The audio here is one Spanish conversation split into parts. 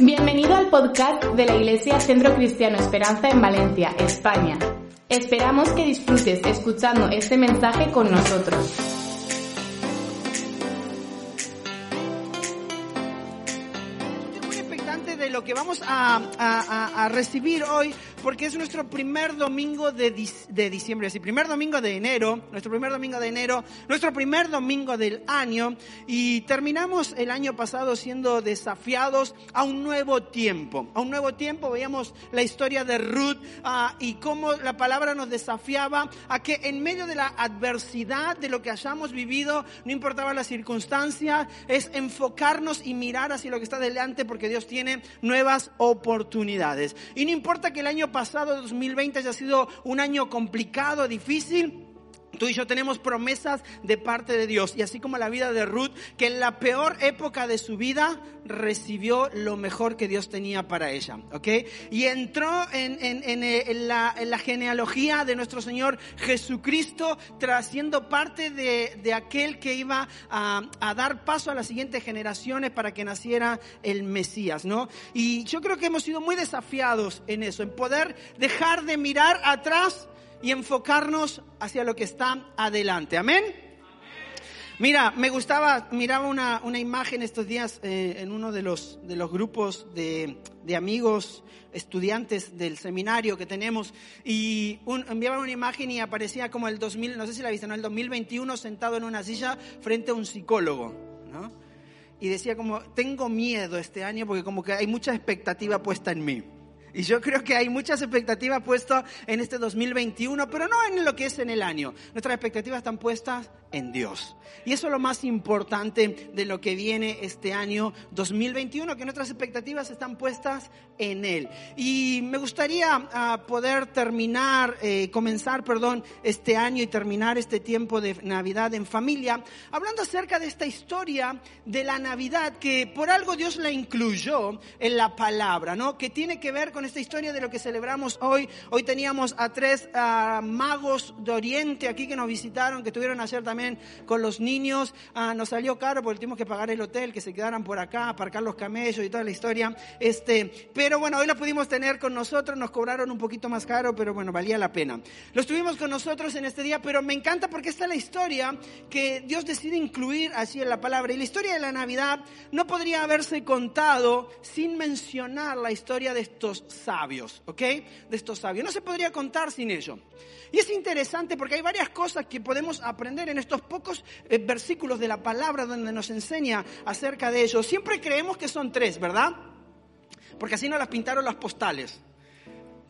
Bienvenido al podcast de la Iglesia Centro Cristiano Esperanza en Valencia, España. Esperamos que disfrutes escuchando este mensaje con nosotros. Estoy muy expectante de lo que vamos a, a- a- recibir hoy, porque es nuestro primer domingo de, de diciembre, así, primer domingo de enero, nuestro primer domingo de enero, nuestro primer domingo del año, y terminamos el año pasado siendo desafiados a un nuevo tiempo. A un nuevo tiempo veíamos la historia de Ruth ah, y cómo la palabra nos desafiaba a que en medio de la adversidad de lo que hayamos vivido, no importaba la circunstancia, es enfocarnos y mirar hacia lo que está delante porque Dios tiene nuevas oportunidades. Y no importa que el año pasado, 2020, haya sido un año complicado, difícil, Tú y yo tenemos promesas de parte de Dios. Y así como la vida de Ruth, que en la peor época de su vida recibió lo mejor que Dios tenía para ella. ¿Ok? Y entró en, en- en, eh, la, en la genealogía de nuestro Señor Jesucristo, tras siendo parte de, de aquel que iba a, a dar paso a las siguientes generaciones para que naciera el Mesías. ¿no? Y yo creo que hemos sido muy desafiados en eso, en poder dejar de mirar atrás y enfocarnos hacia lo que está adelante. Amén. Mira, me gustaba, miraba una, una imagen estos días eh, en uno de los, de los grupos de, de amigos, estudiantes del seminario que tenemos, y un, enviaban una imagen y aparecía como el 2000, no sé si la viste, ¿no? el 2021 sentado en una silla frente a un psicólogo, ¿no? Y decía como, tengo miedo este año porque como que hay mucha expectativa puesta en mí. Y yo creo que hay muchas expectativas puestas en este 2021, pero no en lo que es en el año. Nuestras expectativas están puestas en Dios. Y eso es lo más importante de lo que viene este año 2021, que nuestras expectativas están puestas en Él. Y me gustaría ah, poder terminar, eh, comenzar, perdón, este año y terminar este tiempo de Navidad en familia, hablando acerca de esta historia de la Navidad, que por algo Dios la incluyó en la palabra, ¿no? Que tiene que ver con esta historia de lo que celebramos hoy. Hoy teníamos a tres ah, magos de Oriente aquí que nos visitaron, que estuvieron ayer también con los niños. Ah, nos salió caro porque tuvimos que pagar el hotel, que se quedaran por acá, aparcar los camellos y toda la historia. Este, pero bueno, hoy los pudimos tener con nosotros, nos cobraron un poquito más caro, pero bueno, valía la pena. Los tuvimos con nosotros en este día, pero me encanta porque esta es la historia que Dios decide incluir así en la palabra. Y la historia de la Navidad no podría haberse contado sin mencionar la historia de estos sabios, ¿ok? De estos sabios. No se podría contar sin ello. Y es interesante porque hay varias cosas que podemos aprender en estos pocos eh, versículos de la palabra donde nos enseña acerca de ellos. Siempre creemos que son tres, ¿verdad? Porque así nos las pintaron las postales.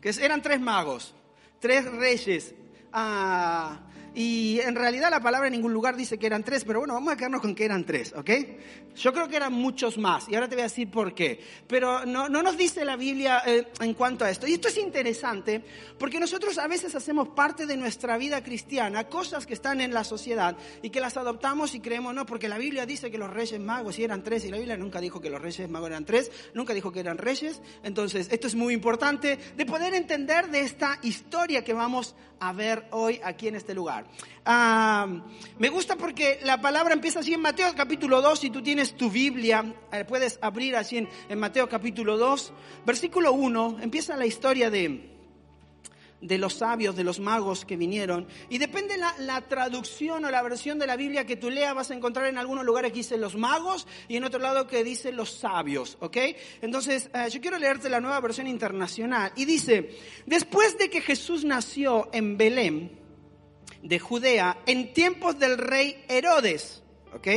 Que eran tres magos, tres reyes. Ah, y en realidad la palabra en ningún lugar dice que eran tres, pero bueno, vamos a quedarnos con que eran tres, ¿ok? Yo creo que eran muchos más y ahora te voy a decir por qué. Pero no, no nos dice la Biblia eh, en cuanto a esto. Y esto es interesante porque nosotros a veces hacemos parte de nuestra vida cristiana cosas que están en la sociedad y que las adoptamos y creemos, no, porque la Biblia dice que los reyes magos eran tres y la Biblia nunca dijo que los reyes magos eran tres, nunca dijo que eran reyes. Entonces, esto es muy importante de poder entender de esta historia que vamos a ver hoy aquí en este lugar. Ah, me gusta porque la palabra empieza así en Mateo capítulo 2, si tú tienes tu Biblia, eh, puedes abrir así en, Mateo capítulo 2, versículo 1, empieza la historia de, de los sabios, de los magos que vinieron. Y depende la, la traducción o la versión de la Biblia que tú leas, vas a encontrar en algunos lugares que dice los magos y en otro lado que dice los sabios, ¿ok? Entonces, eh, yo quiero leerte la nueva versión internacional. Y dice, después de que Jesús nació en Belén, de Judea, en tiempos del rey Herodes, ¿ok?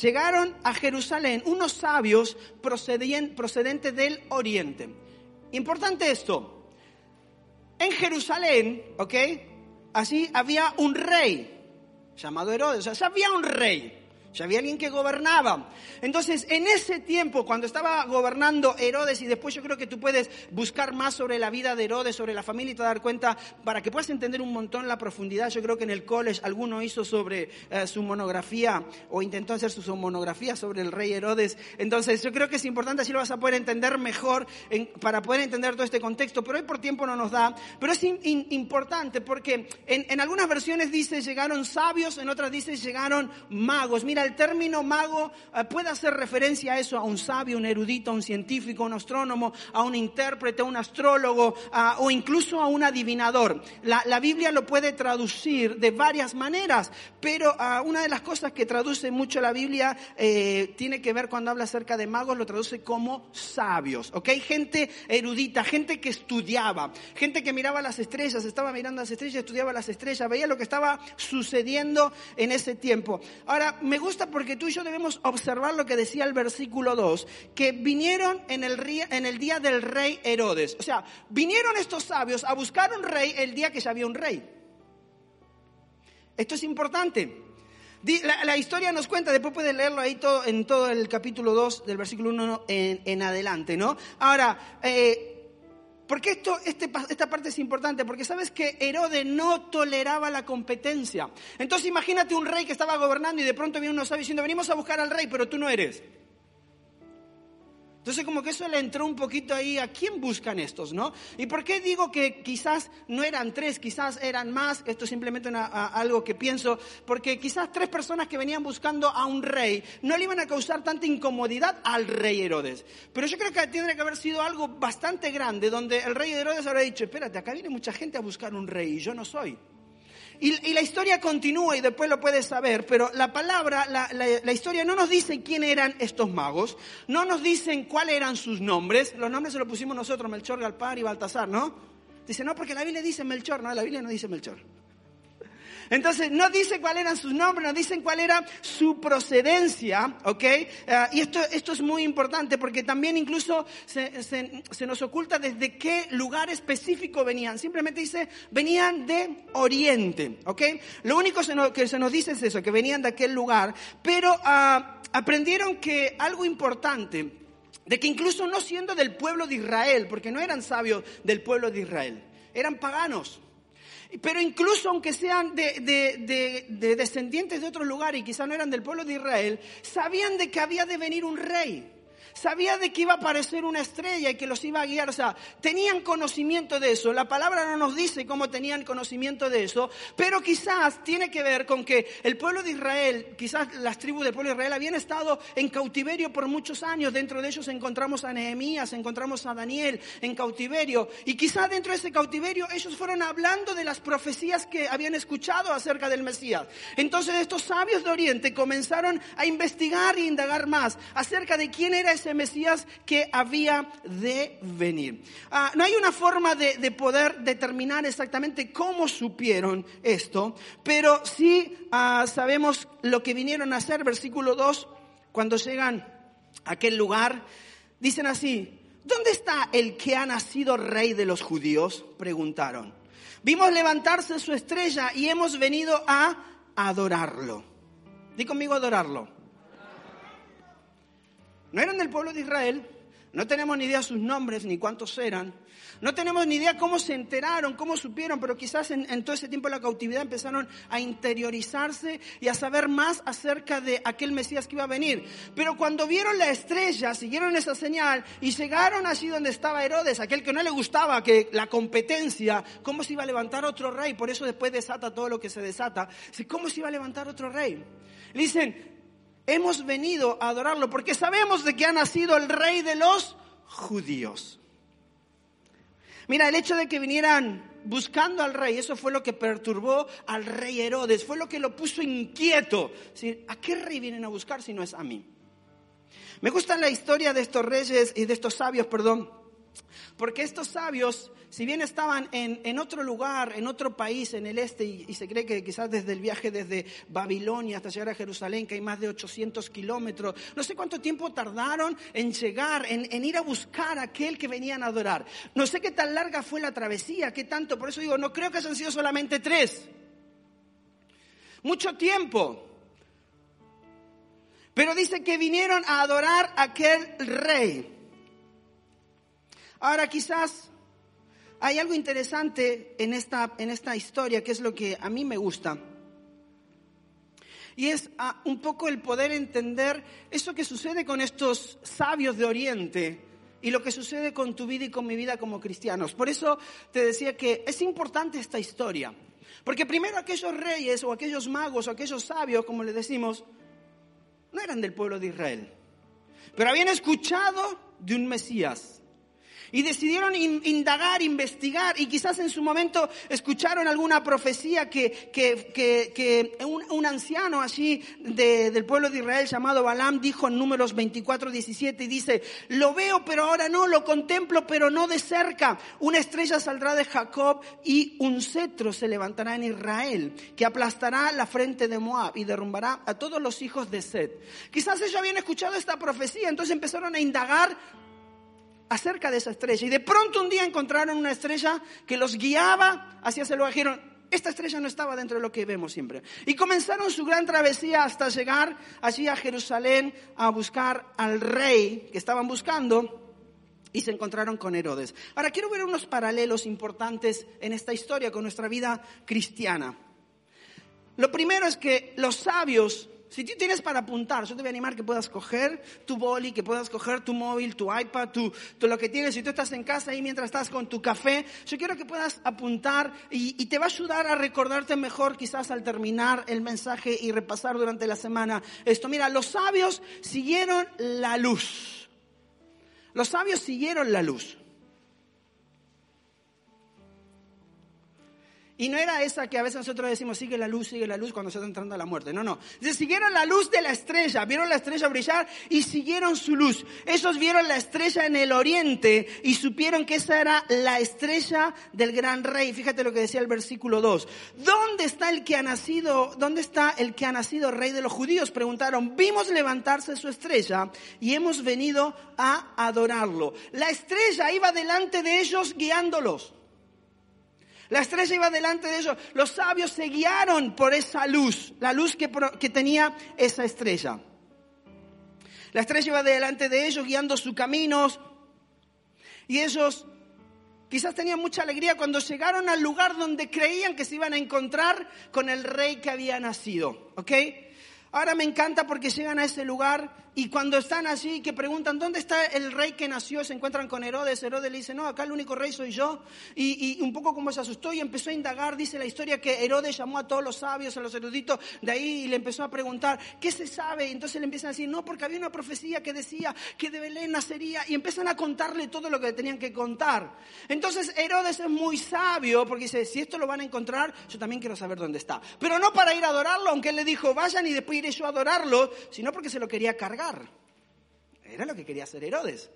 Llegaron a Jerusalén unos sabios procedentes del oriente. Importante esto, en Jerusalén, ¿ok? Así había un rey llamado Herodes, o sea, había un rey, ya había alguien que gobernaba. Entonces, en ese tiempo, cuando estaba gobernando Herodes, y después yo creo que tú puedes buscar más sobre la vida de Herodes, sobre la familia y te dar cuenta, para que puedas entender un montón la profundidad. Yo creo que en el college alguno hizo sobre eh, su monografía o intentó hacer su monografía sobre el rey Herodes. Entonces, yo creo que es importante, así lo vas a poder entender mejor para poder entender todo este contexto. Pero hoy por tiempo no nos da. Pero es importante porque en, en algunas versiones dice llegaron sabios, en otras dice llegaron magos. Mira, El término mago eh, puede hacer referencia a eso, a un sabio, un erudito, a un científico, un astrónomo, a un intérprete, a un astrólogo o incluso a un adivinador. La, Biblia lo puede traducir de varias maneras, pero ah, una de las cosas que traduce mucho la Biblia eh, tiene que ver cuando habla acerca de magos, lo traduce como sabios, ¿ok? Gente erudita, gente que estudiaba, gente que miraba las estrellas, estaba mirando las estrellas, estudiaba las estrellas, veía lo que estaba sucediendo en ese tiempo. Ahora, me gusta porque tú y yo debemos observar lo que decía el versículo 2, que vinieron en el, día del rey Herodes. O sea, vinieron estos sabios a buscar un rey el día que ya había un rey. Esto es importante. La, historia nos cuenta, después pueden leerlo ahí todo, en todo el capítulo 2 del versículo 1 en, en adelante, ¿no? Ahora, eh, ¿Por qué esto, este, esta parte es importante? Porque sabes que Herodes no toleraba la competencia. Entonces imagínate un rey que estaba gobernando y de pronto viene uno sabio diciendo, venimos a buscar al rey, pero tú no eres. Entonces como que eso le entró un poquito ahí a quién buscan estos, ¿no? ¿Y por qué digo que quizás no eran tres, quizás eran más? Esto es simplemente algo que pienso, porque quizás tres personas que venían buscando a un rey no le iban a causar tanta incomodidad al rey Herodes. Pero yo creo que tiene que haber sido algo bastante grande, donde el rey Herodes habrá dicho, espérate, acá viene mucha gente a buscar un rey y yo no soy. Y, la historia continúa y después lo puedes saber, pero la palabra, la, historia no nos dice quién eran estos magos, no nos dicen cuáles eran sus nombres, los nombres se los pusimos nosotros, Melchor, Galpar y Baltasar, ¿no? Dice, no, porque la Biblia dice Melchor, no, la Biblia no dice Melchor. Entonces, no dice cuáles eran sus nombres, no dicen cuál era su procedencia, ¿ok? Ah, y esto, esto es muy importante porque también incluso se, se, nos oculta desde qué lugar específico venían. Simplemente dice, venían de Oriente, ¿ok? Lo único que se nos dice es eso, que venían de aquel lugar, pero ah, aprendieron que algo importante, de que incluso no siendo del pueblo de Israel, porque no eran sabios del pueblo de Israel, eran paganos. Pero incluso aunque sean de, descendientes de otros lugares y quizá no eran del pueblo de Israel, sabían de que había de venir un rey. Sabía de que iba a aparecer una estrella y que los iba a guiar. O sea, tenían conocimiento de eso. La palabra no nos dice cómo tenían conocimiento de eso, pero quizás tiene que ver con que el pueblo de Israel, quizás las tribus del pueblo de Israel habían estado en cautiverio por muchos años. Dentro de ellos encontramos a Nehemías, encontramos a Daniel en cautiverio. Y quizás dentro de ese cautiverio ellos fueron hablando de las profecías que habían escuchado acerca del Mesías. Entonces estos sabios de Oriente comenzaron a investigar e indagar más acerca de quién era ese ese Mesías que había de venir. Ah, no hay una forma de, poder determinar exactamente cómo supieron esto, pero sí ah, sabemos lo que vinieron a hacer, versículo 2, cuando llegan a aquel lugar, dicen así, ¿dónde está el que ha nacido rey de los judíos? Preguntaron. Vimos levantarse su estrella y hemos venido a adorarlo. Di conmigo adorarlo. No eran del pueblo de Israel, no tenemos ni idea sus nombres ni cuántos eran, no tenemos ni idea cómo se enteraron, cómo supieron, pero quizás en, todo ese tiempo de la cautividad empezaron a interiorizarse y a saber más acerca de aquel Mesías que iba a venir. Pero cuando vieron la estrella, siguieron esa señal y llegaron allí donde estaba Herodes, aquel que no le gustaba que la competencia, cómo se iba a levantar otro rey, por eso después desata todo lo que se desata, cómo se iba a levantar otro rey. Le dicen, hemos venido a adorarlo porque sabemos de que ha nacido el rey de los judíos. Mira, el hecho de que vinieran buscando al rey, eso fue lo que perturbó al rey Herodes, fue lo que lo puso inquieto. ¿A qué rey vienen a buscar si no es a mí? Me gusta la historia de estos reyes y de estos sabios, perdón, porque estos sabios si bien estaban en, otro lugar, en otro país, en el este, y, se cree que quizás desde el viaje desde Babilonia hasta llegar a Jerusalén, que hay más de 800 kilómetros, no sé cuánto tiempo tardaron en llegar, en, en ir a buscar a aquel que venían a adorar. No sé qué tan larga fue la travesía, qué tanto, por eso digo, no creo que hayan sido solamente tres. Mucho tiempo. Pero dice que vinieron a adorar a aquel rey. Ahora quizás hay algo interesante en esta, en esta historia que es lo que a mí me gusta. Y es ah, un poco el poder entender eso que sucede con estos sabios de Oriente y lo que sucede con tu vida y con mi vida como cristianos. Por eso te decía que es importante esta historia. Porque primero aquellos reyes o aquellos magos o aquellos sabios, como les decimos, no eran del pueblo de Israel, pero habían escuchado de un Mesías y decidieron indagar, investigar y quizás en su momento escucharon alguna profecía que, que, un, anciano allí del pueblo de Israel llamado Balaam dijo en números 24, 17 y dice, lo veo pero ahora no, lo contemplo pero no de cerca. Una estrella saldrá de Jacob y un cetro se levantará en Israel que aplastará la frente de Moab y derrumbará a todos los hijos de Seth. Quizás ellos habían escuchado esta profecía, entonces empezaron a indagar acerca de esa estrella. Y de pronto un día encontraron una estrella que los guiaba hacia ese lugar. Dijeron, esta estrella no estaba dentro de lo que vemos siempre. Y comenzaron su gran travesía hasta llegar allí a Jerusalén a buscar al rey que estaban buscando. Y se encontraron con Herodes. Ahora quiero ver unos paralelos importantes en esta historia con nuestra vida cristiana. Lo primero es que los sabios si tú tienes para apuntar, yo te voy a animar que puedas coger tu boli, que puedas coger tu móvil, tu iPad, tu, lo que tienes. Si tú estás en casa y mientras estás con tu café, yo quiero que puedas apuntar y, y te va a ayudar a recordarte mejor quizás al terminar el mensaje y repasar durante la semana esto. Mira, los sabios siguieron la luz. Los sabios siguieron la luz. Y no era esa que a veces nosotros decimos, sigue la luz, sigue la luz cuando se está entrando a la muerte. No, no. Dice, siguieron la luz de la estrella, vieron la estrella brillar y siguieron su luz. Esos vieron la estrella en el oriente y supieron que esa era la estrella del gran rey. Fíjate lo que decía el versículo 2. ¿Dónde está el que ha nacido, dónde está el que ha nacido rey de los judíos? Preguntaron. Vimos levantarse su estrella y hemos venido a adorarlo. La estrella iba delante de ellos guiándolos. La estrella iba delante de ellos. Los sabios se guiaron por esa luz, la luz que, que tenía esa estrella. La estrella iba delante de ellos guiando sus caminos. Y ellos quizás tenían mucha alegría cuando llegaron al lugar donde creían que se iban a encontrar con el rey que había nacido. ¿Ok? Ahora me encanta porque llegan a ese lugar y cuando están allí, que preguntan, ¿dónde está el rey que nació? Se encuentran con Herodes. Herodes le dice, no, acá el único rey soy yo. Y, un poco como se asustó y empezó a indagar, dice la historia que Herodes llamó a todos los sabios, a los eruditos de ahí y le empezó a preguntar, ¿qué se sabe? Y entonces le empiezan a decir, no, porque había una profecía que decía que de Belén nacería. Y empiezan a contarle todo lo que tenían que contar. Entonces Herodes es muy sabio porque dice, si esto lo van a encontrar, yo también quiero saber dónde está. Pero no para ir a adorarlo, aunque él le dijo, vayan y después iré yo a adorarlo, sino porque se lo quería cargar. Era lo que quería hacer Herodes.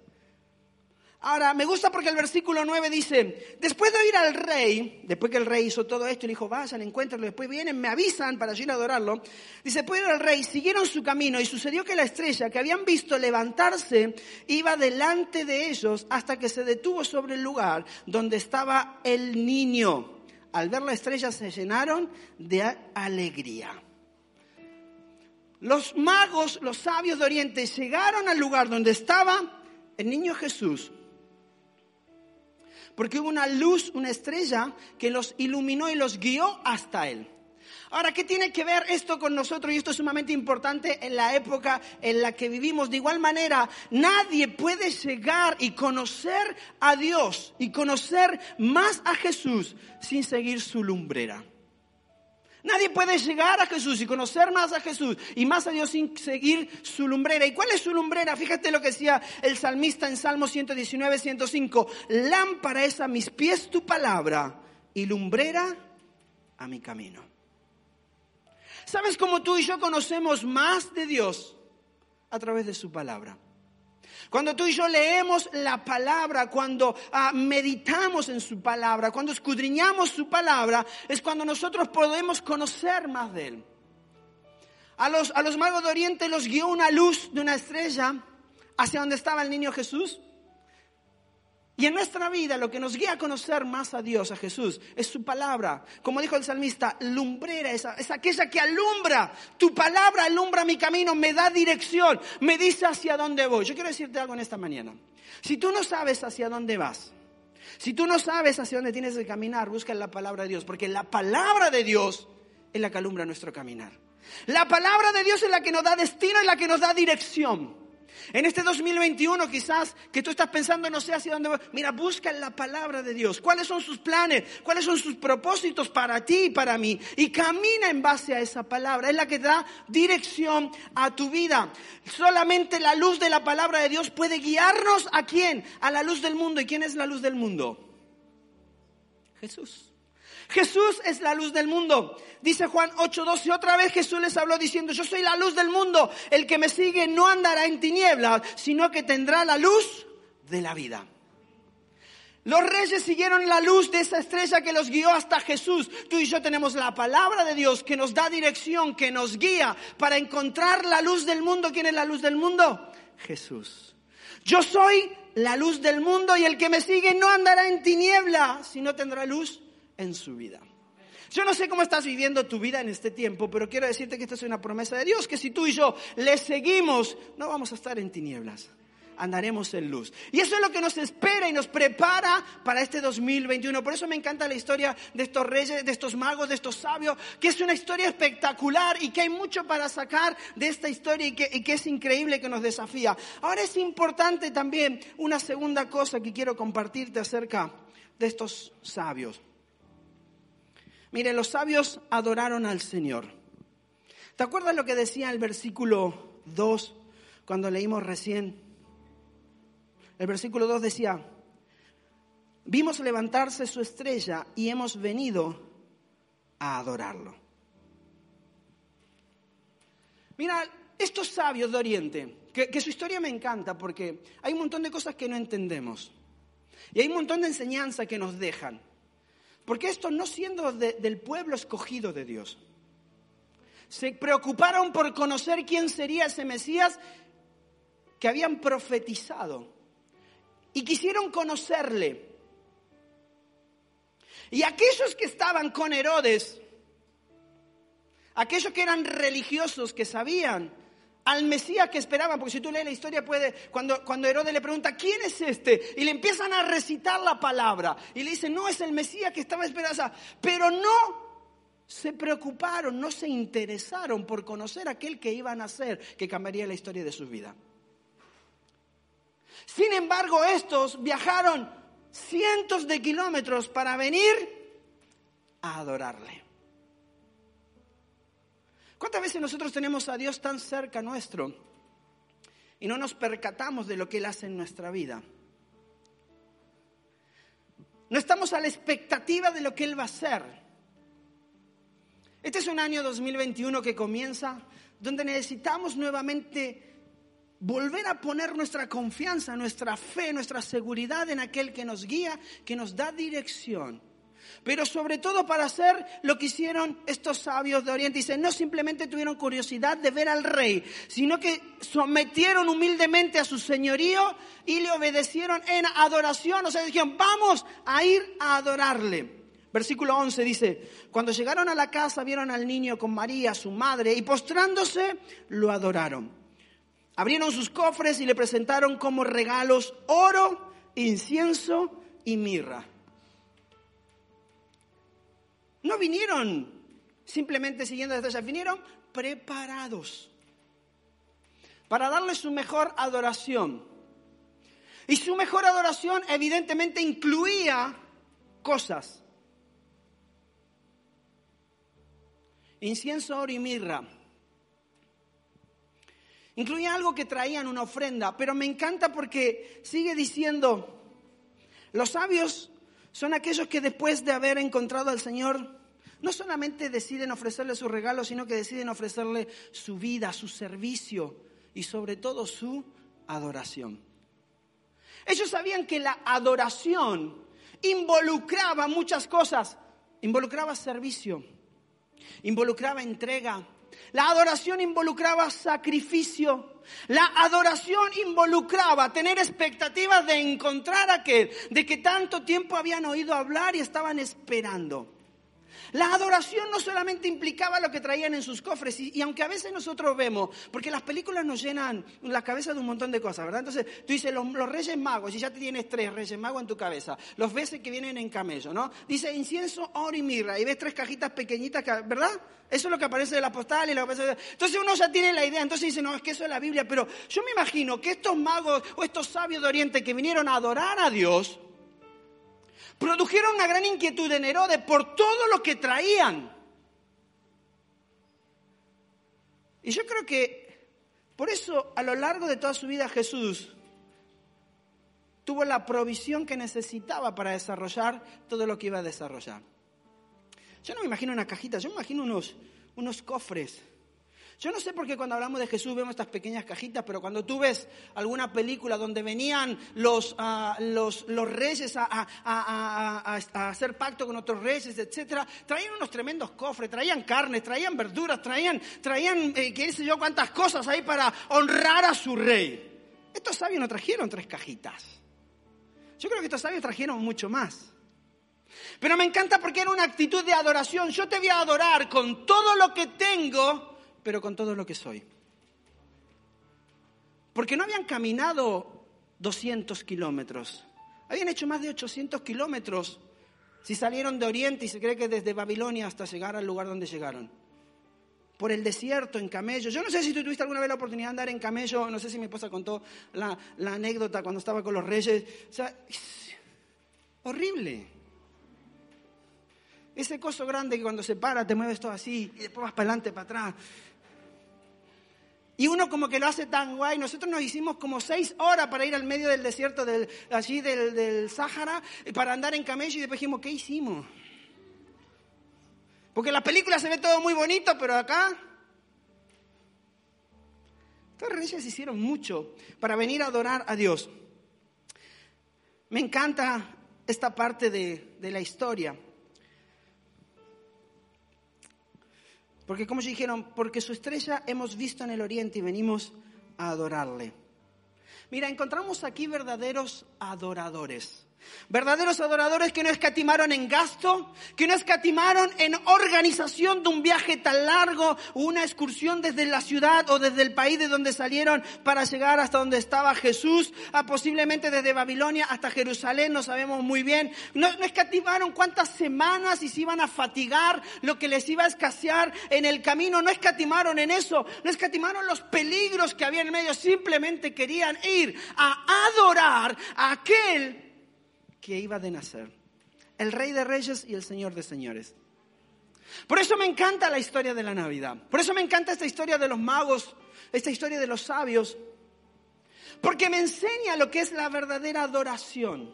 Ahora, me gusta porque el versículo 9 dice, después de oír al rey, después que el rey hizo todo esto le dijo, vayan, encuéntrenlo, después vienen, me avisan para ir a adorarlo, dice, después de al rey, siguieron su camino y sucedió que la estrella que habían visto levantarse iba delante de ellos hasta que se detuvo sobre el lugar donde estaba el niño. Al ver la estrella se llenaron de alegría. Los magos, los sabios de Oriente, llegaron al lugar donde estaba el niño Jesús. Porque hubo una luz, una estrella que los iluminó y los guió hasta él. Ahora, ¿qué tiene que ver esto con nosotros? Y esto es sumamente importante en la época en la que vivimos. De igual manera, nadie puede llegar y conocer a Dios y conocer más a Jesús sin seguir su lumbrera. Nadie puede llegar a Jesús y conocer más a Jesús y más a Dios sin seguir su lumbrera. ¿Y cuál es su lumbrera? Fíjate lo que decía el salmista en Salmo 119, 105. Lámpara es a mis pies tu palabra y lumbrera a mi camino. ¿Sabes cómo tú y yo conocemos más de Dios? A través de su palabra. Cuando tú y yo leemos la palabra, cuando ah, meditamos en su palabra, cuando escudriñamos su palabra, es cuando nosotros podemos conocer más de Él. A los, a los magos de Oriente los guió una luz de una estrella hacia donde estaba el niño Jesús. Y en nuestra vida lo que nos guía a conocer más a Dios, a Jesús, es su palabra. Como dijo el salmista, lumbrera, es, es aquella que alumbra. Tu palabra alumbra mi camino, me da dirección, me dice hacia dónde voy. Yo quiero decirte algo en esta mañana. Si tú no sabes hacia dónde vas, si tú no sabes hacia dónde tienes que caminar, busca la palabra de Dios, porque la palabra de Dios es la que alumbra nuestro caminar. La palabra de Dios es la que nos da destino y la que nos da dirección. En este 2021 quizás que tú estás pensando no sé hacia dónde voy. Mira, busca la palabra de Dios. ¿Cuáles son sus planes? ¿Cuáles son sus propósitos para ti y para mí? Y camina en base a esa palabra. Es la que da dirección a tu vida. Solamente la luz de la palabra de Dios puede guiarnos a quién? A la luz del mundo. ¿Y quién es la luz del mundo? Jesús. Jesús es la luz del mundo. Dice Juan 8:12, otra vez Jesús les habló diciendo, yo soy la luz del mundo, el que me sigue no andará en tinieblas, sino que tendrá la luz de la vida. Los reyes siguieron la luz de esa estrella que los guió hasta Jesús. Tú y yo tenemos la palabra de Dios que nos da dirección, que nos guía para encontrar la luz del mundo. ¿Quién es la luz del mundo? Jesús. Yo soy la luz del mundo y el que me sigue no andará en tiniebla, sino tendrá luz en su vida. Yo no sé cómo estás viviendo tu vida en este tiempo, pero quiero decirte que esta es una promesa de Dios, que si tú y yo le seguimos, no vamos a estar en tinieblas, andaremos en luz. Y eso es lo que nos espera y nos prepara para este 2021. Por eso me encanta la historia de estos reyes, de estos magos, de estos sabios, que es una historia espectacular y que hay mucho para sacar de esta historia y que, y que es increíble que nos desafía. Ahora es importante también una segunda cosa que quiero compartirte acerca de estos sabios. Mire, los sabios adoraron al Señor. ¿Te acuerdas lo que decía el versículo 2 cuando leímos recién? El versículo 2 decía, vimos levantarse su estrella y hemos venido a adorarlo. Mira, estos sabios de Oriente, que, que, su historia me encanta porque hay un montón de cosas que no entendemos y hay un montón de enseñanza que nos dejan. Porque estos no siendo de, del pueblo escogido de Dios, se preocuparon por conocer quién sería ese Mesías que habían profetizado y quisieron conocerle. Y aquellos que estaban con Herodes, aquellos que eran religiosos, que sabían al Mesías que esperaban, porque si tú lees la historia puede, cuando, cuando Herodes le pregunta, ¿quién es este? Y le empiezan a recitar la palabra. Y le dicen, no, es el Mesías que estaba esperando. Pero no se preocuparon, no se interesaron por conocer aquel que iban a ser, que cambiaría la historia de su vida. Sin embargo, estos viajaron cientos de kilómetros para venir a adorarle. ¿Cuántas veces nosotros tenemos a Dios tan cerca nuestro y no nos percatamos de lo que Él hace en nuestra vida? No estamos a la expectativa de lo que Él va a hacer. Este es un año 2021 que comienza donde necesitamos nuevamente volver a poner nuestra confianza, nuestra fe, nuestra seguridad en aquel que nos guía, que nos da dirección pero sobre todo para hacer lo que hicieron estos sabios de Oriente. Dice, no simplemente tuvieron curiosidad de ver al rey, sino que sometieron humildemente a su señorío y le obedecieron en adoración. O sea, dijeron, vamos a ir a adorarle. Versículo 11 dice, cuando llegaron a la casa vieron al niño con María, su madre, y postrándose lo adoraron. Abrieron sus cofres y le presentaron como regalos oro, incienso y mirra. No vinieron simplemente siguiendo las estrellas, vinieron preparados para darle su mejor adoración. Y su mejor adoración evidentemente incluía cosas. Incienso, oro y mirra. Incluía algo que traían una ofrenda, pero me encanta porque sigue diciendo, los sabios son aquellos que después de haber encontrado al Señor no solamente deciden ofrecerle su regalo, sino que deciden ofrecerle su vida, su servicio y sobre todo su adoración. Ellos sabían que la adoración involucraba muchas cosas. Involucraba servicio, involucraba entrega. La adoración involucraba sacrificio. La adoración involucraba tener expectativas de encontrar a aquel de que tanto tiempo habían oído hablar y estaban esperando. La adoración no solamente implicaba lo que traían en sus cofres, y, aunque a veces nosotros vemos, porque las películas nos llenan la cabeza de un montón de cosas, ¿verdad? Entonces tú dices, los, reyes magos, y ya te tienes tres reyes magos en tu cabeza, los ves que vienen en camello, ¿no? Dice incienso, oro y mirra, y ves tres cajitas pequeñitas, ¿verdad? Eso es lo que aparece en la postal y lo que aparece... Entonces uno ya tiene la idea, entonces dice, no, es que eso es la Biblia, pero yo me imagino que estos magos o estos sabios de Oriente que vinieron a adorar a Dios, produjeron una gran inquietud en Herodes por todo lo que traían. Y yo creo que por eso a lo largo de toda su vida Jesús tuvo la provisión que necesitaba para desarrollar todo lo que iba a desarrollar. Yo no me imagino una cajita, yo me imagino unos, unos cofres yo no sé por qué cuando hablamos de Jesús vemos estas pequeñas cajitas, pero cuando tú ves alguna película donde venían los, ah, los, reyes a, a, hacer pacto con otros reyes, etcétera, traían unos tremendos cofres, traían carnes, traían verduras, traían, traían eh, qué sé yo cuántas cosas ahí para honrar a su rey. Estos sabios no trajeron tres cajitas. Yo creo que estos sabios trajeron mucho más. Pero me encanta porque era una actitud de adoración. Yo te voy a adorar con todo lo que tengo pero con todo lo que soy. Porque no habían caminado 200 kilómetros, habían hecho más de 800 kilómetros si salieron de Oriente y se cree que desde Babilonia hasta llegar al lugar donde llegaron. Por el desierto, en camello. Yo no sé si tú tuviste alguna vez la oportunidad de andar en camello, no sé si mi esposa contó la, la anécdota cuando estaba con los reyes. O sea, horrible. Ese coso grande que cuando se para te mueves todo así y después vas para adelante, para atrás. Y uno como que lo hace tan guay. Nosotros nos hicimos como seis horas para ir al medio del desierto del, allí del, del Sáhara para andar en camello y después dijimos, ¿qué hicimos? Porque en la película se ve todo muy bonito, pero acá... Estos reyes hicieron mucho para venir a adorar a Dios. Me encanta esta parte de, de la historia. Porque como dijeron, porque su estrella hemos visto en el oriente y venimos a adorarle. Mira, encontramos aquí verdaderos adoradores. Verdaderos adoradores que no escatimaron en gasto, que no escatimaron en organización de un viaje tan largo, una excursión desde la ciudad o desde el país de donde salieron para llegar hasta donde estaba Jesús, a posiblemente desde Babilonia hasta Jerusalén, no sabemos muy bien. No, escatimaron cuántas semanas y se iban a fatigar, lo que les iba a escasear en el camino, no escatimaron en eso, no escatimaron los peligros que había en medio, simplemente querían ir a adorar a aquel que iba de nacer. El rey de reyes y el señor de señores. Por eso me encanta la historia de la Navidad. Por eso me encanta esta historia de los magos, esta historia de los sabios. Porque me enseña lo que es la verdadera adoración.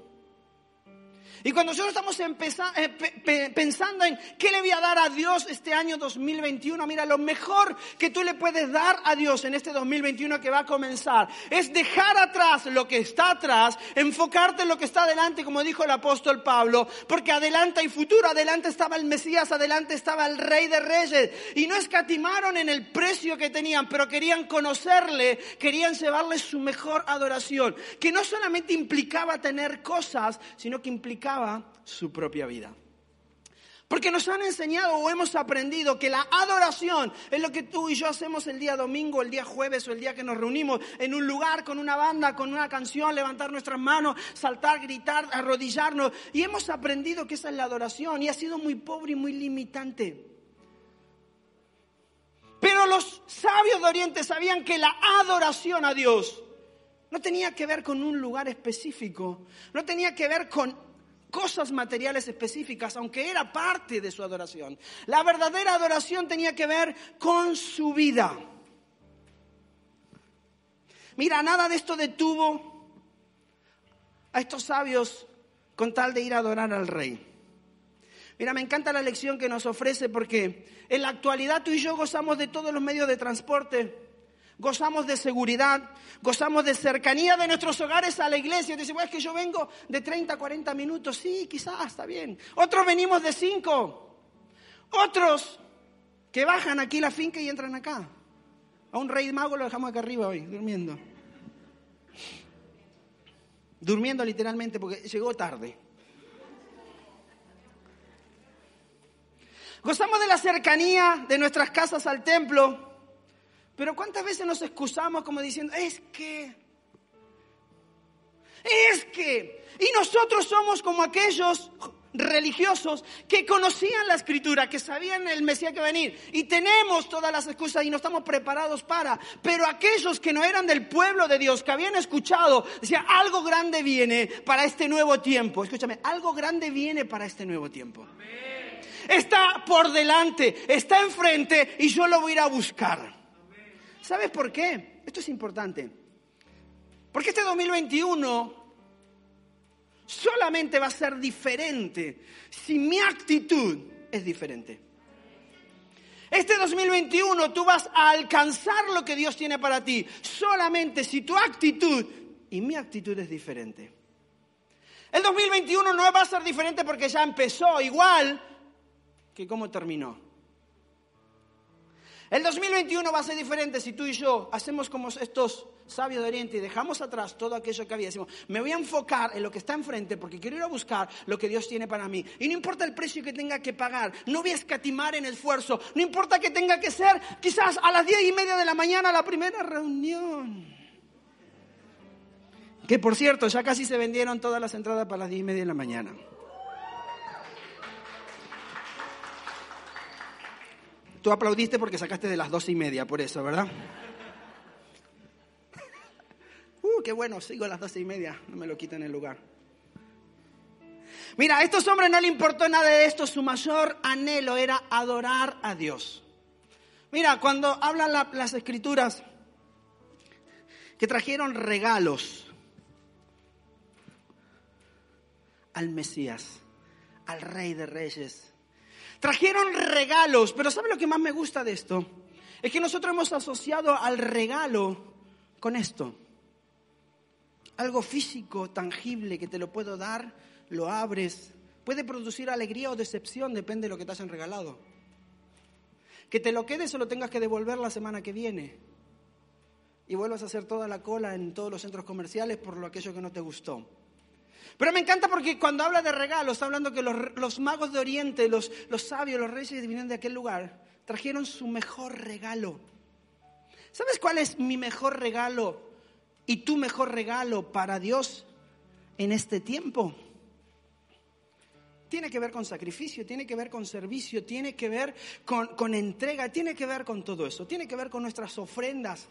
Y cuando nosotros estamos eh, pensando en qué le voy a dar a Dios este año 2021, mira, lo mejor que tú le puedes dar a Dios en este 2021 que va a comenzar es dejar atrás lo que está atrás, enfocarte en lo que está adelante, como dijo el apóstol Pablo, porque adelante hay futuro, adelante estaba el Mesías, adelante estaba el Rey de Reyes, y no escatimaron en el precio que tenían, pero querían conocerle, querían llevarle su mejor adoración, que no solamente implicaba tener cosas, sino que implicaba su propia vida. Porque nos han enseñado o hemos aprendido que la adoración es lo que tú y yo hacemos el día domingo, el día jueves o el día que nos reunimos en un lugar con una banda, con una canción, levantar nuestras manos, saltar, gritar, arrodillarnos. Y hemos aprendido que esa es la adoración y ha sido muy pobre y muy limitante. Pero los sabios de Oriente sabían que la adoración a Dios no tenía que ver con un lugar específico, no tenía que ver con cosas materiales específicas, aunque era parte de su adoración. La verdadera adoración tenía que ver con su vida. Mira, nada de esto detuvo a estos sabios con tal de ir a adorar al rey. Mira, me encanta la lección que nos ofrece porque en la actualidad tú y yo gozamos de todos los medios de transporte gozamos de seguridad, gozamos de cercanía de nuestros hogares a la iglesia. Dice, bueno, es que yo vengo de 30 a 40 minutos. Sí, quizás, está bien. Otros venimos de 5. Otros que bajan aquí la finca y entran acá. A un rey mago lo dejamos acá arriba hoy, durmiendo. Durmiendo literalmente porque llegó tarde. Gozamos de la cercanía de nuestras casas al templo. Pero ¿cuántas veces nos excusamos como diciendo, es que, es que, y nosotros somos como aquellos religiosos que conocían la escritura, que sabían el Mesías que venir y tenemos todas las excusas y no estamos preparados para, pero aquellos que no eran del pueblo de Dios, que habían escuchado, decían, algo grande viene para este nuevo tiempo, escúchame, algo grande viene para este nuevo tiempo. Está por delante, está enfrente y yo lo voy a ir a buscar. ¿Sabes por qué? Esto es importante. Porque este 2021 solamente va a ser diferente si mi actitud es diferente. Este 2021 tú vas a alcanzar lo que Dios tiene para ti solamente si tu actitud y mi actitud es diferente. El 2021 no va a ser diferente porque ya empezó igual que cómo terminó. El 2021 va a ser diferente si tú y yo hacemos como estos sabios de Oriente y dejamos atrás todo aquello que había. Decimos, me voy a enfocar en lo que está enfrente porque quiero ir a buscar lo que Dios tiene para mí. Y no importa el precio que tenga que pagar, no voy a escatimar en esfuerzo, no importa que tenga que ser quizás a las diez y media de la mañana la primera reunión. Que por cierto, ya casi se vendieron todas las entradas para las diez y media de la mañana. Tú aplaudiste porque sacaste de las doce y media, por eso, ¿verdad? Uh, qué bueno, sigo a las doce y media, no me lo quiten el lugar. Mira, a estos hombres no le importó nada de esto, su mayor anhelo era adorar a Dios. Mira, cuando hablan las escrituras que trajeron regalos al Mesías, al Rey de Reyes, Trajeron regalos, pero ¿sabe lo que más me gusta de esto? Es que nosotros hemos asociado al regalo con esto. Algo físico, tangible, que te lo puedo dar, lo abres. Puede producir alegría o decepción, depende de lo que te hayan regalado. Que te lo quedes o lo tengas que devolver la semana que viene. Y vuelvas a hacer toda la cola en todos los centros comerciales por lo aquello que no te gustó. Pero me encanta porque cuando habla de regalos, está hablando que los, magos de Oriente, los, los sabios, los reyes vinieron de aquel lugar, trajeron su mejor regalo. ¿Sabes cuál es mi mejor regalo y tu mejor regalo para Dios en este tiempo? Tiene que ver con sacrificio, tiene que ver con servicio, tiene que ver con, con entrega, tiene que ver con todo eso, tiene que ver con nuestras ofrendas,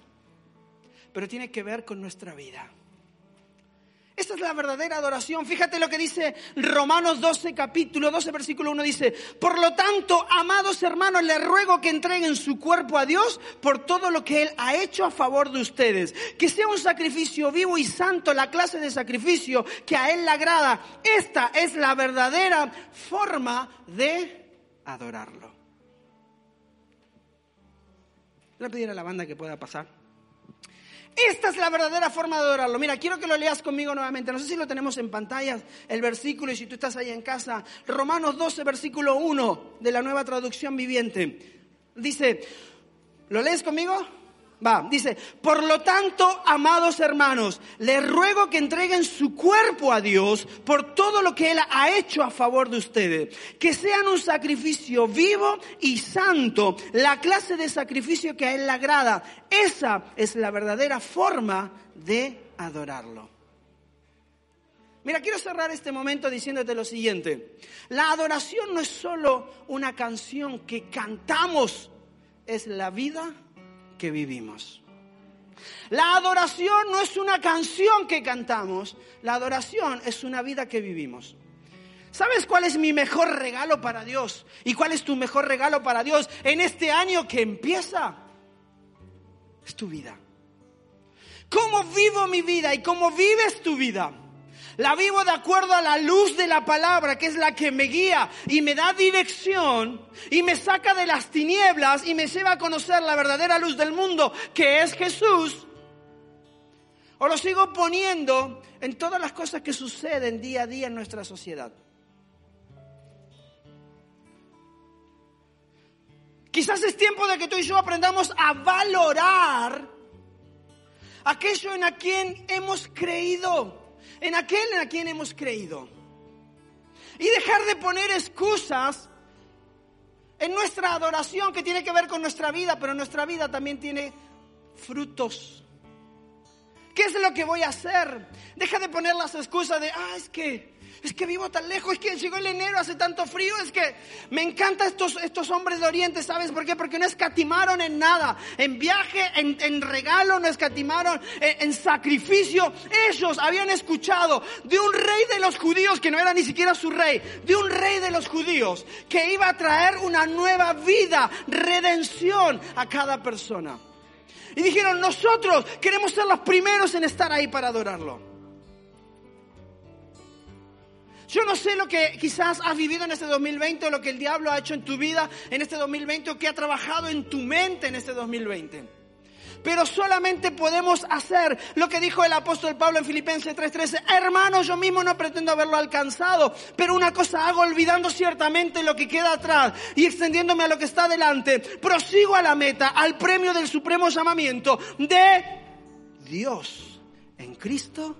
pero tiene que ver con nuestra vida. Esta es la verdadera adoración. Fíjate lo que dice Romanos 12, capítulo 12, versículo 1. Dice, por lo tanto, amados hermanos, les ruego que entreguen su cuerpo a Dios por todo lo que Él ha hecho a favor de ustedes. Que sea un sacrificio vivo y santo, la clase de sacrificio que a Él le agrada. Esta es la verdadera forma de adorarlo. Le voy a pedir a la banda que pueda pasar. Esta es la verdadera forma de adorarlo. Mira, quiero que lo leas conmigo nuevamente. No sé si lo tenemos en pantalla, el versículo, y si tú estás ahí en casa. Romanos 12, versículo 1 de la nueva traducción viviente. Dice, ¿lo lees conmigo? Va, dice, por lo tanto, amados hermanos, les ruego que entreguen su cuerpo a Dios por todo lo que Él ha hecho a favor de ustedes. Que sean un sacrificio vivo y santo, la clase de sacrificio que a Él le agrada. Esa es la verdadera forma de adorarlo. Mira, quiero cerrar este momento diciéndote lo siguiente. La adoración no es solo una canción que cantamos, es la vida que vivimos. La adoración no es una canción que cantamos, la adoración es una vida que vivimos. ¿Sabes cuál es mi mejor regalo para Dios? ¿Y cuál es tu mejor regalo para Dios en este año que empieza? Es tu vida. ¿Cómo vivo mi vida y cómo vives tu vida? La vivo de acuerdo a la luz de la palabra, que es la que me guía y me da dirección y me saca de las tinieblas y me lleva a conocer la verdadera luz del mundo, que es Jesús. O lo sigo poniendo en todas las cosas que suceden día a día en nuestra sociedad. Quizás es tiempo de que tú y yo aprendamos a valorar aquello en a quien hemos creído en aquel en quien hemos creído. Y dejar de poner excusas en nuestra adoración que tiene que ver con nuestra vida, pero nuestra vida también tiene frutos. ¿Qué es lo que voy a hacer? Deja de poner las excusas de, ah, es que, es que vivo tan lejos, es que llegó el enero, hace tanto frío, es que me encantan estos, estos hombres de Oriente, ¿sabes por qué? Porque no escatimaron en nada, en viaje, en, regalo, no escatimaron, en, en sacrificio. Ellos habían escuchado de un rey de los judíos, que no era ni siquiera su rey, de un rey de los judíos, que iba a traer una nueva vida, redención a cada persona. Y dijeron, nosotros queremos ser los primeros en estar ahí para adorarlo. Yo no sé lo que quizás has vivido en este 2020 o lo que el diablo ha hecho en tu vida en este 2020 o que ha trabajado en tu mente en este 2020. Pero solamente podemos hacer lo que dijo el apóstol Pablo en Filipenses 3:13. Hermanos, yo mismo no pretendo haberlo alcanzado, pero una cosa hago olvidando ciertamente lo que queda atrás y extendiéndome a lo que está delante. Prosigo a la meta, al premio del supremo llamamiento de Dios en Cristo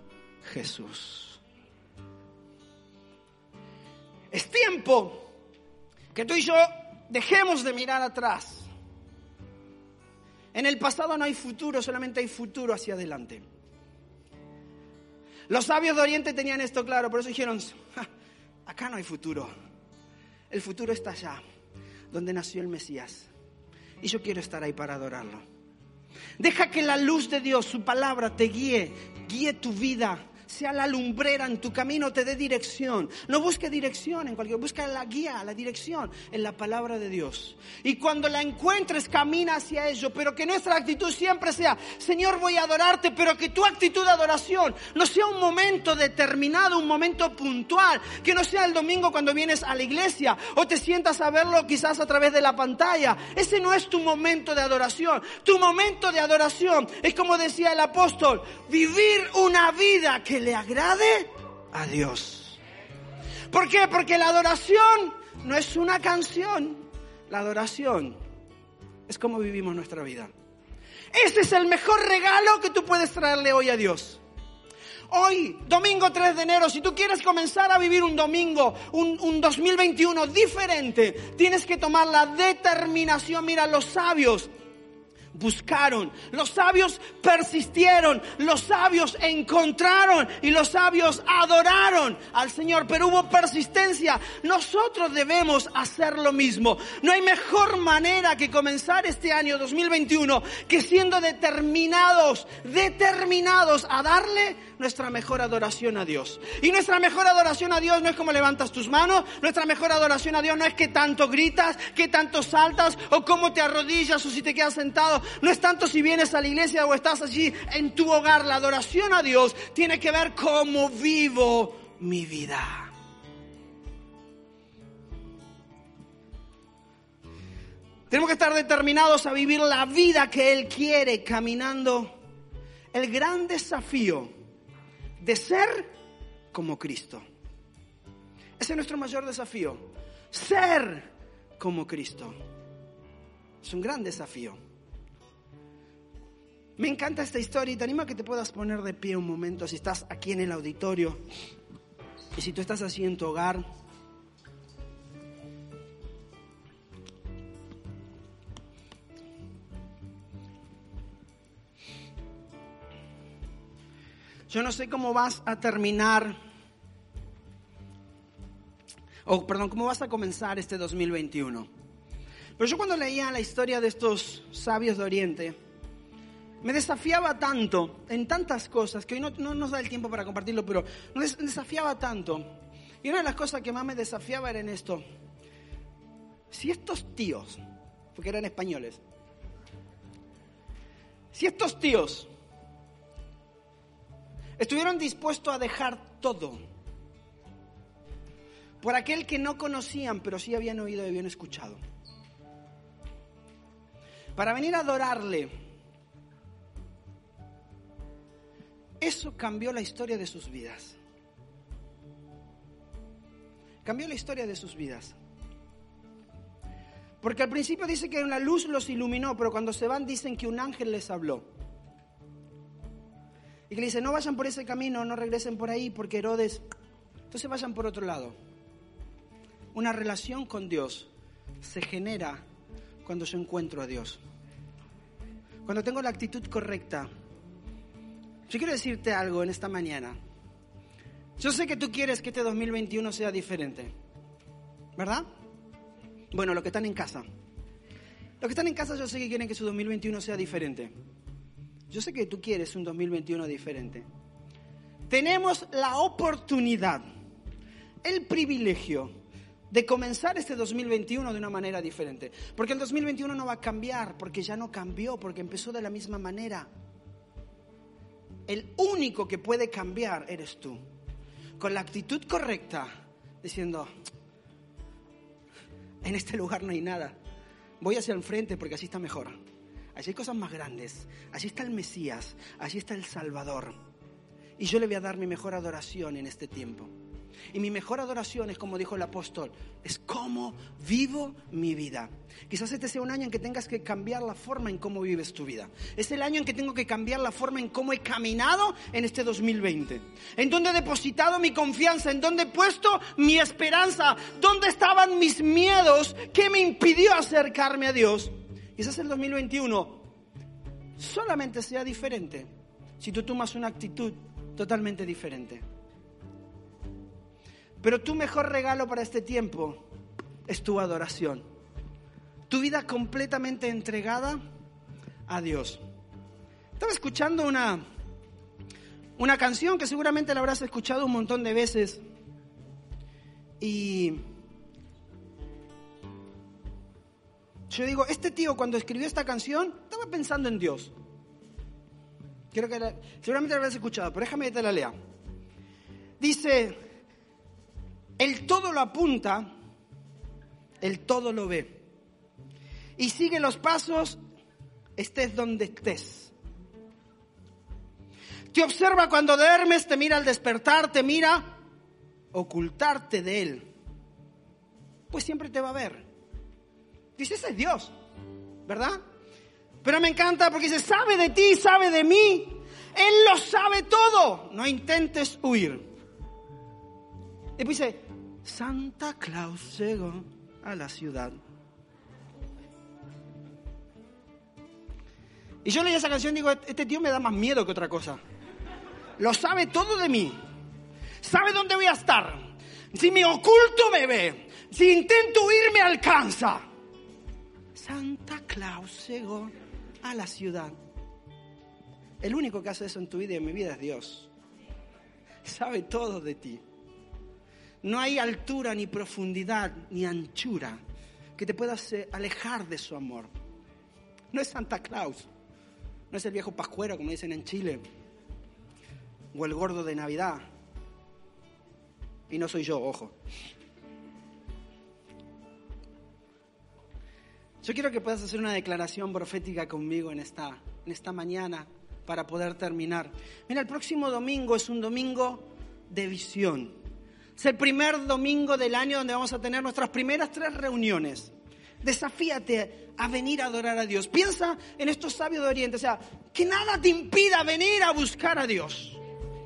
Jesús. Es tiempo que tú y yo dejemos de mirar atrás en el pasado no hay futuro, solamente hay futuro hacia adelante. Los sabios de Oriente tenían esto claro, por eso dijeron, acá no hay futuro. El futuro está allá, donde nació el Mesías. Y yo quiero estar ahí para adorarlo. Deja que la luz de Dios, su palabra, te guíe, guíe tu vida sea la lumbrera en tu camino, te dé dirección. No busque dirección en cualquier, busca la guía, la dirección en la palabra de Dios. Y cuando la encuentres, camina hacia ello, pero que nuestra actitud siempre sea, Señor, voy a adorarte, pero que tu actitud de adoración no sea un momento determinado, un momento puntual, que no sea el domingo cuando vienes a la iglesia o te sientas a verlo quizás a través de la pantalla. Ese no es tu momento de adoración. Tu momento de adoración es como decía el apóstol, vivir una vida que le agrade a Dios. ¿Por qué? Porque la adoración no es una canción. La adoración es como vivimos nuestra vida. Ese es el mejor regalo que tú puedes traerle hoy a Dios. Hoy, domingo 3 de enero, si tú quieres comenzar a vivir un domingo, un, un 2021 diferente, tienes que tomar la determinación. Mira, los sabios buscaron, los sabios persistieron, los sabios encontraron y los sabios adoraron al Señor, pero hubo persistencia. Nosotros debemos hacer lo mismo. No hay mejor manera que comenzar este año 2021 que siendo determinados, determinados a darle nuestra mejor adoración a Dios. Y nuestra mejor adoración a Dios no es como levantas tus manos, nuestra mejor adoración a Dios no es que tanto gritas, que tanto saltas o cómo te arrodillas o si te quedas sentado. No es tanto si vienes a la iglesia o estás allí en tu hogar. La adoración a Dios tiene que ver cómo vivo mi vida. Tenemos que estar determinados a vivir la vida que Él quiere caminando. El gran desafío de ser como Cristo. Ese es nuestro mayor desafío. Ser como Cristo. Es un gran desafío. Me encanta esta historia y te animo a que te puedas poner de pie un momento si estás aquí en el auditorio y si tú estás así en tu hogar. Yo no sé cómo vas a terminar, o perdón, cómo vas a comenzar este 2021. Pero yo cuando leía la historia de estos sabios de Oriente, me desafiaba tanto en tantas cosas, que hoy no, nos da el tiempo para compartirlo, pero me desafiaba tanto. Y una de las cosas que más me desafiaba era en esto. Si estos tíos, porque eran españoles, si estos tíos Estuvieron dispuestos a dejar todo por aquel que no conocían, pero sí habían oído y habían escuchado. Para venir a adorarle. Eso cambió la historia de sus vidas. Cambió la historia de sus vidas. Porque al principio dice que una luz los iluminó, pero cuando se van dicen que un ángel les habló. Y que le dice, no vayan por ese camino, no regresen por ahí, porque Herodes... Entonces vayan por otro lado. Una relación con Dios se genera cuando yo encuentro a Dios. Cuando tengo la actitud correcta. Yo quiero decirte algo en esta mañana. Yo sé que tú quieres que este 2021 sea diferente. ¿Verdad? Bueno, los que están en casa. Los que están en casa yo sé que quieren que su 2021 sea diferente. Yo sé que tú quieres un 2021 diferente. Tenemos la oportunidad, el privilegio de comenzar este 2021 de una manera diferente. Porque el 2021 no va a cambiar, porque ya no cambió, porque empezó de la misma manera. El único que puede cambiar eres tú. Con la actitud correcta, diciendo, en este lugar no hay nada. Voy hacia el frente porque así está mejor. Allí hay cosas más grandes. Allí está el Mesías. Allí está el Salvador. Y yo le voy a dar mi mejor adoración en este tiempo. Y mi mejor adoración es, como dijo el apóstol, es cómo vivo mi vida. Quizás este sea un año en que tengas que cambiar la forma en cómo vives tu vida. Es el año en que tengo que cambiar la forma en cómo he caminado en este 2020. En dónde he depositado mi confianza, en dónde he puesto mi esperanza, dónde estaban mis miedos, qué me impidió acercarme a Dios. Quizás el 2021 solamente sea diferente si tú tomas una actitud totalmente diferente. Pero tu mejor regalo para este tiempo es tu adoración. Tu vida completamente entregada a Dios. Estaba escuchando una, una canción que seguramente la habrás escuchado un montón de veces. Y yo digo, este tío cuando escribió esta canción estaba pensando en Dios. Quiero que seguramente la habrás escuchado, pero déjame que te la lea. Dice, el todo lo apunta, el todo lo ve. Y sigue los pasos, estés donde estés. Te observa cuando duermes, te mira al despertar, te mira ocultarte de Él. Pues siempre te va a ver. Dice, ese es Dios, ¿verdad? Pero me encanta porque dice, sabe de ti, sabe de mí. Él lo sabe todo. No intentes huir. Después dice, Santa Claus llegó a la ciudad. Y yo leí esa canción y digo, este tío me da más miedo que otra cosa. Lo sabe todo de mí. Sabe dónde voy a estar. Si me oculto me ve. Si intento huir me alcanza. Santa Claus llegó a la ciudad. El único que hace eso en tu vida y en mi vida es Dios. Sabe todo de ti. No hay altura, ni profundidad, ni anchura que te puedas alejar de su amor. No es Santa Claus, no es el viejo pascuero, como dicen en Chile, o el gordo de Navidad. Y no soy yo, ojo. Yo quiero que puedas hacer una declaración profética conmigo en esta, en esta mañana para poder terminar. Mira, el próximo domingo es un domingo de visión. Es el primer domingo del año donde vamos a tener nuestras primeras tres reuniones. Desafíate a venir a adorar a Dios. Piensa en estos sabios de Oriente. O sea, que nada te impida venir a buscar a Dios.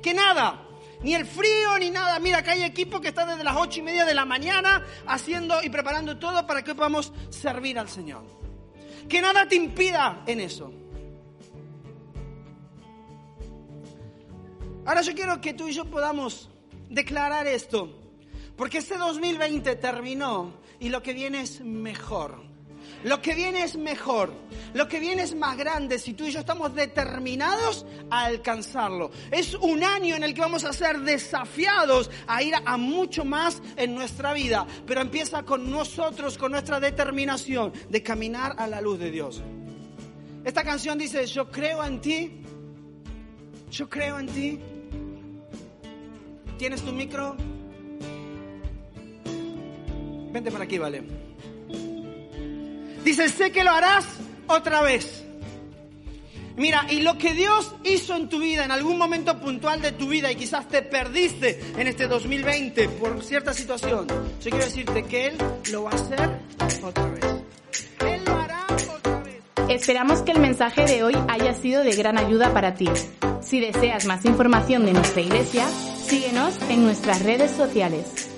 Que nada. Ni el frío, ni nada. Mira, acá hay equipo que está desde las ocho y media de la mañana haciendo y preparando todo para que podamos servir al Señor. Que nada te impida en eso. Ahora yo quiero que tú y yo podamos declarar esto, porque este 2020 terminó y lo que viene es mejor. Lo que viene es mejor, lo que viene es más grande si tú y yo estamos determinados a alcanzarlo. Es un año en el que vamos a ser desafiados a ir a mucho más en nuestra vida, pero empieza con nosotros, con nuestra determinación de caminar a la luz de Dios. Esta canción dice, yo creo en ti, yo creo en ti, ¿Tienes tu micro? Vente para aquí, vale. Dice, sé que lo harás otra vez. Mira, y lo que Dios hizo en tu vida, en algún momento puntual de tu vida, y quizás te perdiste en este 2020 por cierta situación, yo quiero decirte que Él lo va a hacer otra vez. Él lo hará otra vez. Esperamos que el mensaje de hoy haya sido de gran ayuda para ti. Si deseas más información de nuestra iglesia, síguenos en nuestras redes sociales.